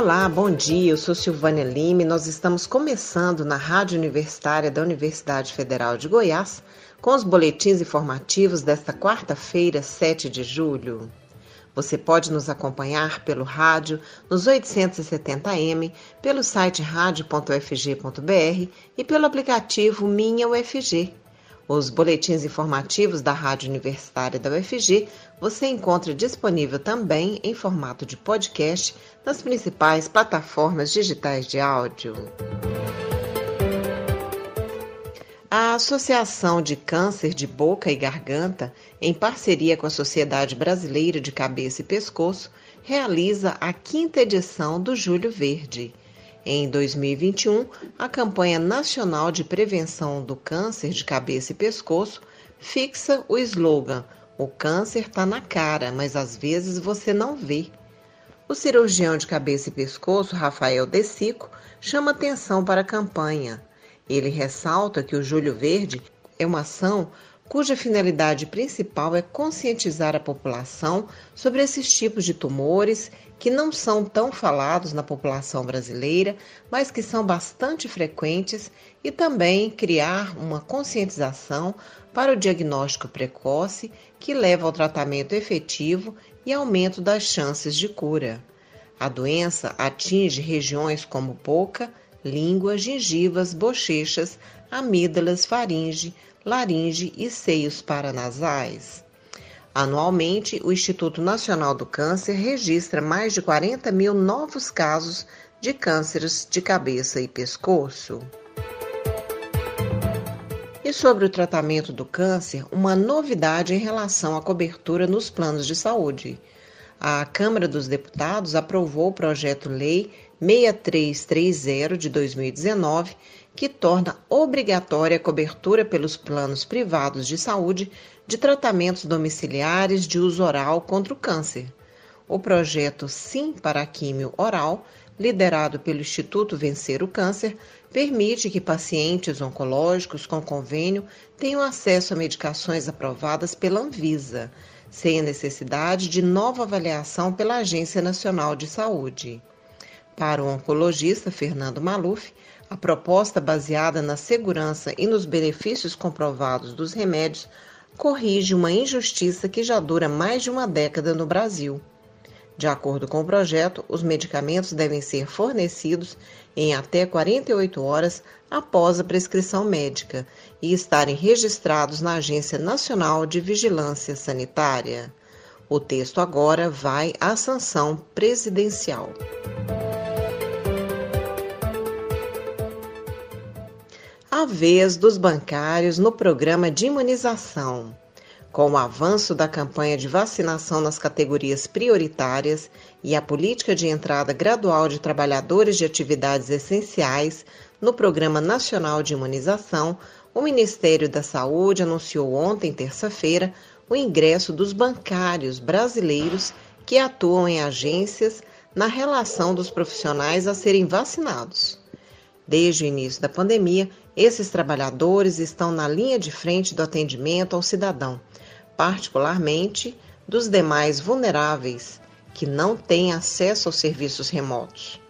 Olá, bom dia. Eu sou Silvânia Lima e nós estamos começando na Rádio Universitária da Universidade Federal de Goiás com os boletins informativos desta quarta-feira, 7 de julho. Você pode nos acompanhar pelo rádio nos 870m, pelo site radio.ufg.br e pelo aplicativo Minha UFG. Os boletins informativos da Rádio Universitária da UFG você encontra disponível também em formato de podcast nas principais plataformas digitais de áudio. A Associação de Câncer de Boca e Garganta, em parceria com a Sociedade Brasileira de Cabeça e Pescoço, realiza a quinta edição do Julho Verde. Em 2021, a campanha nacional de prevenção do câncer de cabeça e pescoço fixa o slogan: O câncer está na cara, mas às vezes você não vê. O cirurgião de cabeça e pescoço, Rafael Desico, chama atenção para a campanha. Ele ressalta que o Julho Verde é uma ação cuja finalidade principal é conscientizar a população sobre esses tipos de tumores que não são tão falados na população brasileira, mas que são bastante frequentes, e também criar uma conscientização para o diagnóstico precoce que leva ao tratamento efetivo e aumento das chances de cura. A doença atinge regiões como boca, língua, gengivas, bochechas, amígdalas, faringe, laringe e seios paranasais. Anualmente, o Instituto Nacional do Câncer registra mais de 40 mil novos casos de cânceres de cabeça e pescoço. E sobre o tratamento do câncer, uma novidade em relação à cobertura nos planos de saúde. A Câmara dos Deputados aprovou o projeto-lei 6330 de 2019, que torna obrigatória a cobertura pelos planos privados de saúde de tratamentos domiciliares de uso oral contra o câncer. O projeto Sim para a Químio Oral, liderado pelo Instituto Vencer o Câncer, permite que pacientes oncológicos com convênio tenham acesso a medicações aprovadas pela Anvisa, sem a necessidade de nova avaliação pela Agência Nacional de Saúde. Para o oncologista Fernando Maluf, a proposta baseada na segurança e nos benefícios comprovados dos remédios corrige uma injustiça que já dura mais de uma década no Brasil. De acordo com o projeto, os medicamentos devem ser fornecidos em até 48 horas após a prescrição médica e estarem registrados na Agência Nacional de Vigilância Sanitária. O texto agora vai à sanção presidencial. A vez dos bancários no programa de imunização. Com o avanço da campanha de vacinação nas categorias prioritárias e a política de entrada gradual de trabalhadores de atividades essenciais no Programa Nacional de Imunização, o Ministério da Saúde anunciou ontem, terça-feira, o ingresso dos bancários brasileiros que atuam em agências na relação dos profissionais a serem vacinados. Desde o início da pandemia, esses trabalhadores estão na linha de frente do atendimento ao cidadão, particularmente dos demais vulneráveis que não têm acesso aos serviços remotos.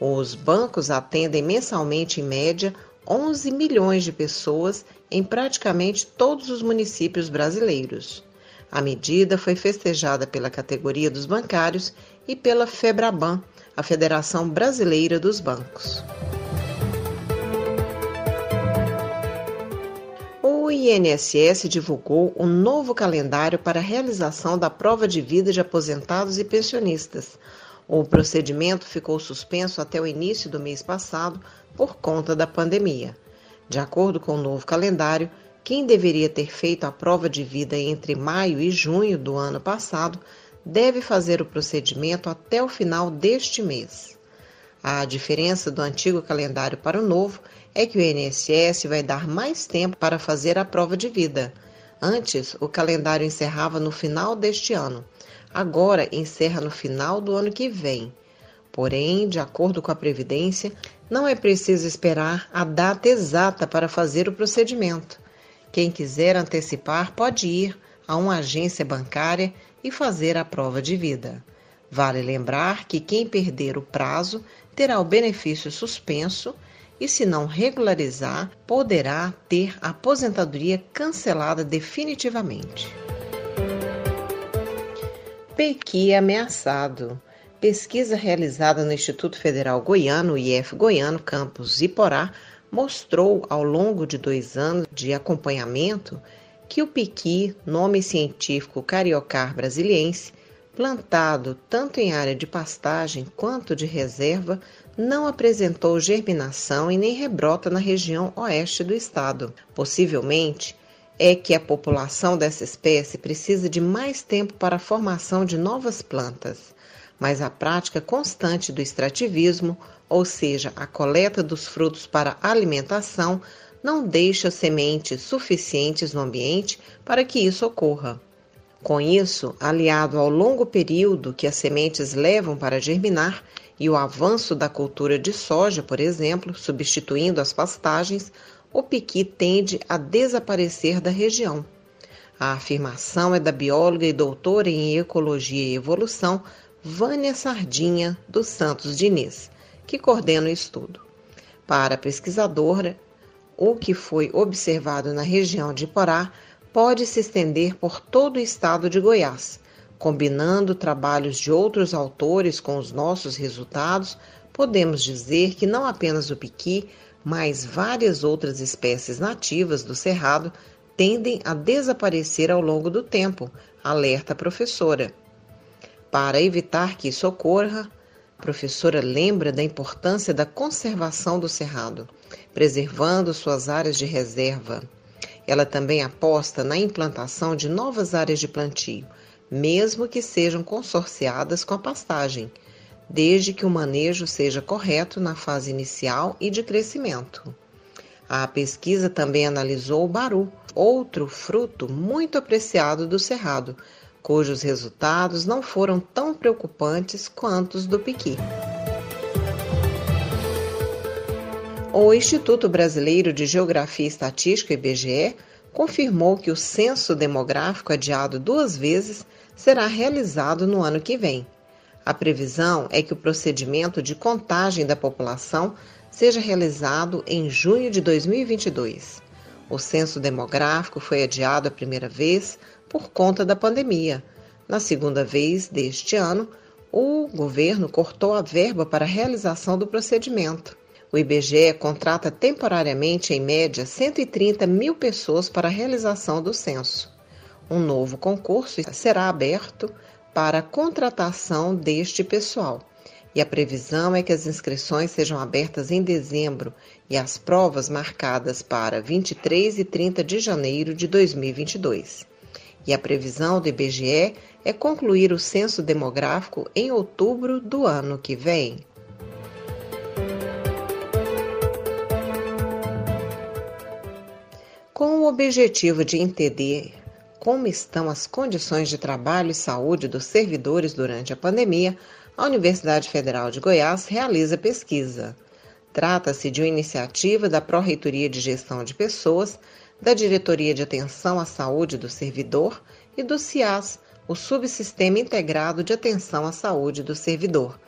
Os bancos atendem mensalmente, em média, 11 milhões de pessoas em praticamente todos os municípios brasileiros. A medida foi festejada pela categoria dos bancários e pela FEBRABAN, a Federação Brasileira dos Bancos. O INSS divulgou um novo calendário para a realização da prova de vida de aposentados e pensionistas. O procedimento ficou suspenso até o início do mês passado por conta da pandemia. De acordo com o novo calendário, quem deveria ter feito a prova de vida entre maio e junho do ano passado deve fazer o procedimento até o final deste mês. A diferença do antigo calendário para o novo é que o INSS vai dar mais tempo para fazer a prova de vida. Antes, o calendário encerrava no final deste ano. Agora encerra no final do ano que vem. Porém, de acordo com a Previdência, não é preciso esperar a data exata para fazer o procedimento. Quem quiser antecipar pode ir a uma agência bancária e fazer a prova de vida. Vale lembrar que quem perder o prazo terá o benefício suspenso e, se não regularizar, poderá ter a aposentadoria cancelada definitivamente. Pequi ameaçado. Pesquisa realizada no Instituto Federal Goiano, IF Goiano, campus Iporá, mostrou ao longo de dois anos de acompanhamento que o piqui, nome científico cariocar brasiliense, plantado tanto em área de pastagem quanto de reserva, não apresentou germinação e nem rebrota na região oeste do estado. Possivelmente, é que a população dessa espécie precisa de mais tempo para a formação de novas plantas, mas a prática constante do extrativismo, ou seja, a coleta dos frutos para alimentação, não deixa sementes suficientes no ambiente para que isso ocorra. Com isso, aliado ao longo período que as sementes levam para germinar e o avanço da cultura de soja, por exemplo, substituindo as pastagens, o piqui tende a desaparecer da região. A afirmação é da bióloga e doutora em ecologia e evolução Vânia Sardinha dos Santos Diniz, que coordena o estudo. Para a pesquisadora, o que foi observado na região de Porá pode se estender por todo o estado de Goiás. Combinando trabalhos de outros autores com os nossos resultados, podemos dizer que não apenas o piqui, mas várias outras espécies nativas do cerrado tendem a desaparecer ao longo do tempo, alerta a professora. Para evitar que isso ocorra, a professora lembra da importância da conservação do cerrado, preservando suas áreas de reserva. Ela também aposta na implantação de novas áreas de plantio, mesmo que sejam consorciadas com a pastagem, desde que o manejo seja correto na fase inicial e de crescimento. A pesquisa também analisou o baru, outro fruto muito apreciado do cerrado, cujos resultados não foram tão preocupantes quanto os do piqui. O Instituto Brasileiro de Geografia e Estatística, IBGE, confirmou que o censo demográfico adiado duas vezes será realizado no ano que vem. A previsão é que o procedimento de contagem da população seja realizado em junho de 2022. O censo demográfico foi adiado a primeira vez por conta da pandemia. Na segunda vez deste ano, o governo cortou a verba para a realização do procedimento. O IBGE contrata temporariamente, em média, 130 mil pessoas para a realização do censo. Um novo concurso será aberto para a contratação deste pessoal. E a previsão é que as inscrições sejam abertas em dezembro e as provas marcadas para 23 e 30 de janeiro de 2022. E a previsão do IBGE é concluir o censo demográfico em outubro do ano que vem. Com o objetivo de entender como estão as condições de trabalho e saúde dos servidores durante a pandemia, a Universidade Federal de Goiás realiza pesquisa. Trata-se de uma iniciativa da Pró-Reitoria de Gestão de Pessoas, da Diretoria de Atenção à Saúde do Servidor e do CIAS, o Subsistema Integrado de Atenção à Saúde do Servidor.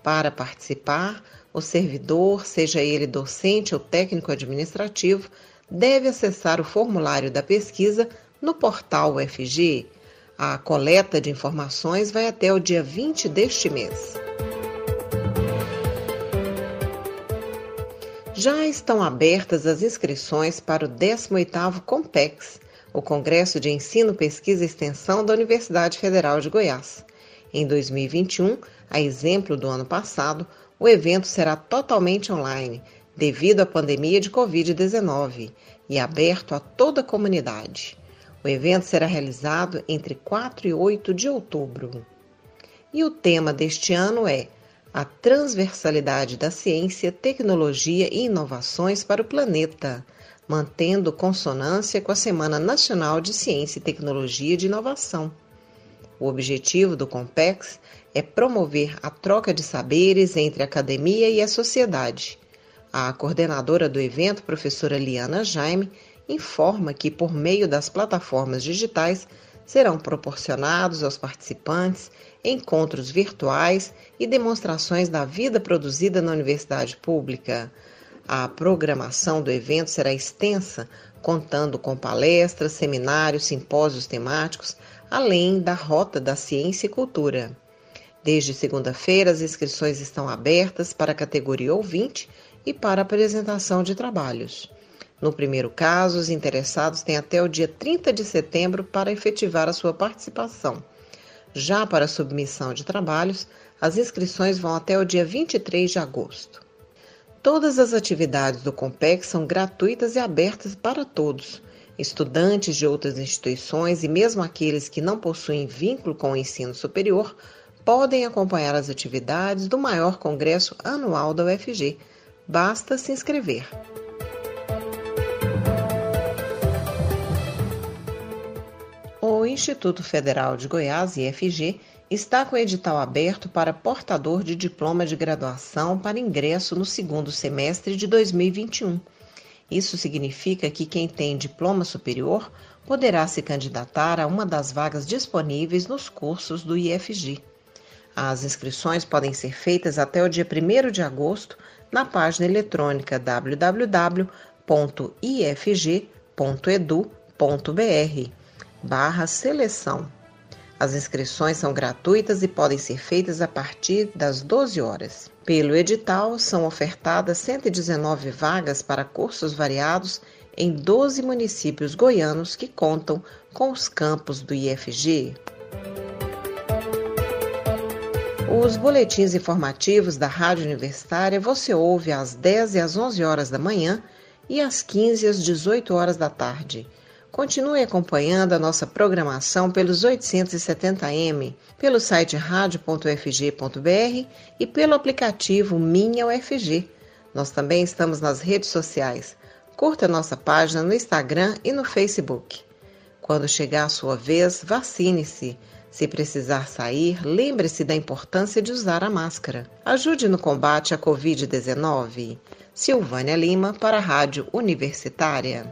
Para participar, o servidor, seja ele docente ou técnico administrativo, deve acessar o formulário da pesquisa no portal UFG. A coleta de informações vai até o dia 20 deste mês. Já estão abertas as inscrições para o 18º COMPEX, o Congresso de Ensino, Pesquisa e Extensão da Universidade Federal de Goiás. Em 2021, a exemplo do ano passado, o evento será totalmente online, devido à pandemia de Covid-19 e aberto a toda a comunidade. O evento será realizado entre 4 e 8 de outubro. E o tema deste ano é a transversalidade da ciência, tecnologia e inovações para o planeta, mantendo consonância com a Semana Nacional de Ciência e Tecnologia de Inovação. O objetivo do Compex é promover a troca de saberes entre a academia e a sociedade, a coordenadora do evento, professora Liana Jaime, informa que, por meio das plataformas digitais, serão proporcionados aos participantes encontros virtuais e demonstrações da vida produzida na universidade pública. A programação do evento será extensa, contando com palestras, seminários, simpósios temáticos, além da Rota da Ciência e Cultura. Desde segunda-feira, as inscrições estão abertas para a categoria ouvinte e para apresentação de trabalhos. No primeiro caso, os interessados têm até o dia 30 de setembro para efetivar a sua participação. Já para a submissão de trabalhos, as inscrições vão até o dia 23 de agosto. Todas as atividades do COMPEC são gratuitas e abertas para todos. Estudantes de outras instituições e mesmo aqueles que não possuem vínculo com o ensino superior podem acompanhar as atividades do maior congresso anual da UFG. Basta se inscrever. O Instituto Federal de Goiás, IFG, está com o edital aberto para portador de diploma de graduação para ingresso no segundo semestre de 2021. Isso significa que quem tem diploma superior poderá se candidatar a uma das vagas disponíveis nos cursos do IFG. As inscrições podem ser feitas até o dia 1 de agosto na página eletrônica www.ifg.edu.br barra seleção. As inscrições são gratuitas e podem ser feitas a partir das 12 horas. Pelo edital, são ofertadas 119 vagas para cursos variados em 12 municípios goianos que contam com os campos do IFG. Os boletins informativos da Rádio Universitária você ouve às 10 e às 11 horas da manhã e às 15 e às 18 horas da tarde. Continue acompanhando a nossa programação pelos 870m, pelo site radio.ufg.br e pelo aplicativo Minha UFG. Nós também estamos nas redes sociais. Curta nossa página no Instagram e no Facebook. Quando chegar a sua vez, vacine-se. Se precisar sair, lembre-se da importância de usar a máscara. Ajude no combate à Covid-19. Silvânia Lima para a Rádio Universitária.